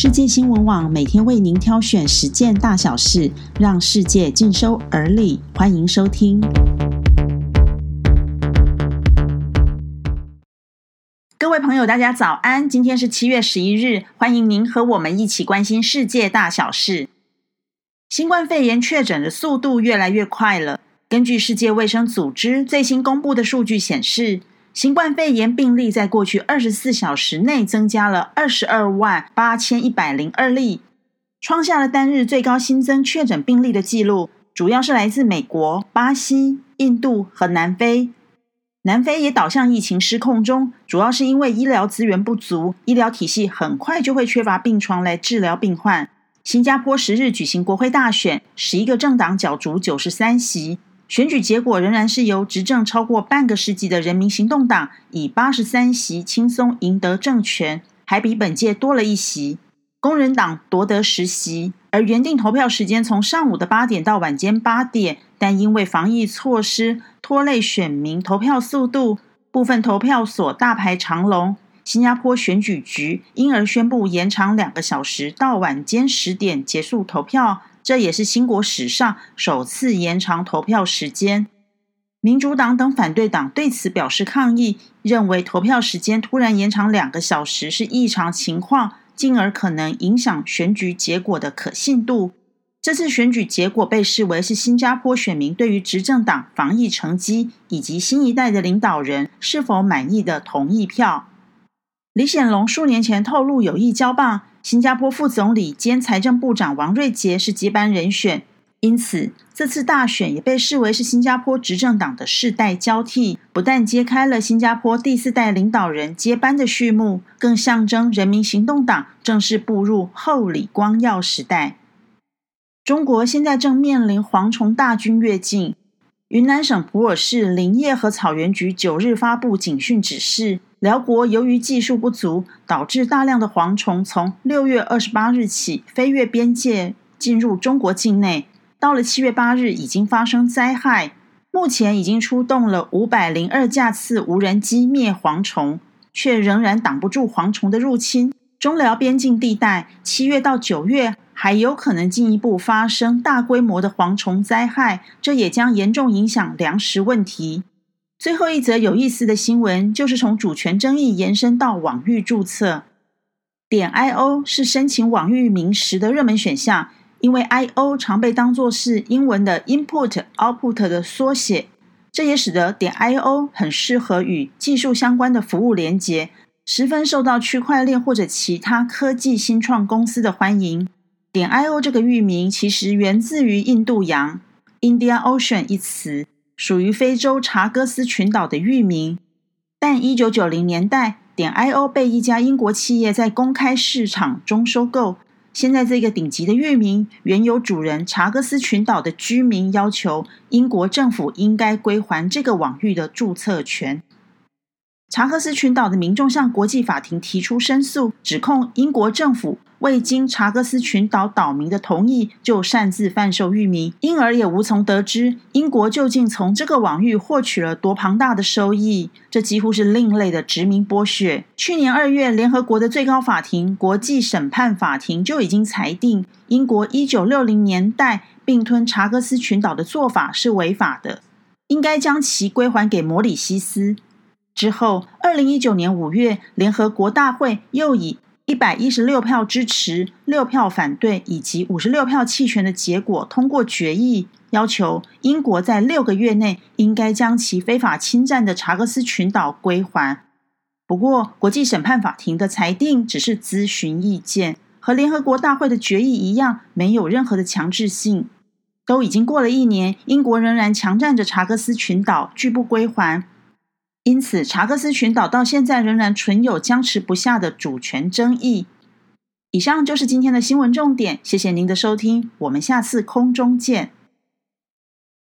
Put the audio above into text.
世界新闻网每天为您挑选十件大小事，让世界尽收耳里。欢迎收听。各位朋友，大家早安！今天是七月十一日，欢迎您和我们一起关心世界大小事。新冠肺炎确诊的速度越来越快了。根据世界卫生组织最新公布的数据显示。新冠肺炎病例在过去二十四小时内增加了二十二万八千一百零二例，创下了单日最高新增确诊病例的记录。主要是来自美国、巴西、印度和南非。南非也导向疫情失控中，主要是因为医疗资源不足，医疗体系很快就会缺乏病床来治疗病患。新加坡十日举行国会大选，十一个政党角逐九十三席。选举结果仍然是由执政超过半个世纪的人民行动党以八十三席轻松赢得政权，还比本届多了一席。工人党夺得十席，而原定投票时间从上午的八点到晚间八点，但因为防疫措施拖累选民投票速度，部分投票所大排长龙。新加坡选举局因而宣布延长两个小时，到晚间十点结束投票。这也是新国史上首次延长投票时间。民主党等反对党对此表示抗议，认为投票时间突然延长两个小时是异常情况，进而可能影响选举结果的可信度。这次选举结果被视为是新加坡选民对于执政党防疫成绩以及新一代的领导人是否满意的同意票。李显龙数年前透露有意交棒。新加坡副总理兼财政部长王瑞杰是接班人选，因此这次大选也被视为是新加坡执政党的世代交替，不但揭开了新加坡第四代领导人接班的序幕，更象征人民行动党正式步入后李光耀时代。中国现在正面临蝗虫大军越境。云南省普洱市林业和草原局九日发布警讯指示，辽国由于技术不足，导致大量的蝗虫从六月二十八日起飞越边界进入中国境内。到了七月八日，已经发生灾害，目前已经出动了五百零二架次无人机灭蝗虫，却仍然挡不住蝗虫的入侵。中辽边境地带七月到九月。还有可能进一步发生大规模的蝗虫灾害，这也将严重影响粮食问题。最后一则有意思的新闻，就是从主权争议延伸到网域注册。点 i o 是申请网域名时的热门选项，因为 i o 常被当作是英文的 input output 的缩写，这也使得点 i o 很适合与技术相关的服务连接，十分受到区块链或者其他科技新创公司的欢迎。点 io 这个域名其实源自于印度洋 （India Ocean） 一词，属于非洲查戈斯群岛的域名。但一九九零年代，点 io 被一家英国企业在公开市场中收购。现在这个顶级的域名，原有主人查戈斯群岛的居民要求英国政府应该归还这个网域的注册权。查克斯群岛的民众向国际法庭提出申诉，指控英国政府未经查克斯群岛岛民的同意就擅自贩售域名，因而也无从得知英国究竟从这个网域获取了多庞大的收益。这几乎是另类的殖民剥削。去年二月，联合国的最高法庭国际审判法庭就已经裁定，英国一九六零年代并吞查克斯群岛的做法是违法的，应该将其归还给摩里西斯。之后，二零一九年五月，联合国大会又以一百一十六票支持、六票反对以及五十六票弃权的结果通过决议，要求英国在六个月内应该将其非法侵占的查克斯群岛归还。不过，国际审判法庭的裁定只是咨询意见，和联合国大会的决议一样，没有任何的强制性。都已经过了一年，英国仍然强占着查克斯群岛，拒不归还。因此，查克斯群岛到现在仍然存有僵持不下的主权争议。以上就是今天的新闻重点，谢谢您的收听，我们下次空中见。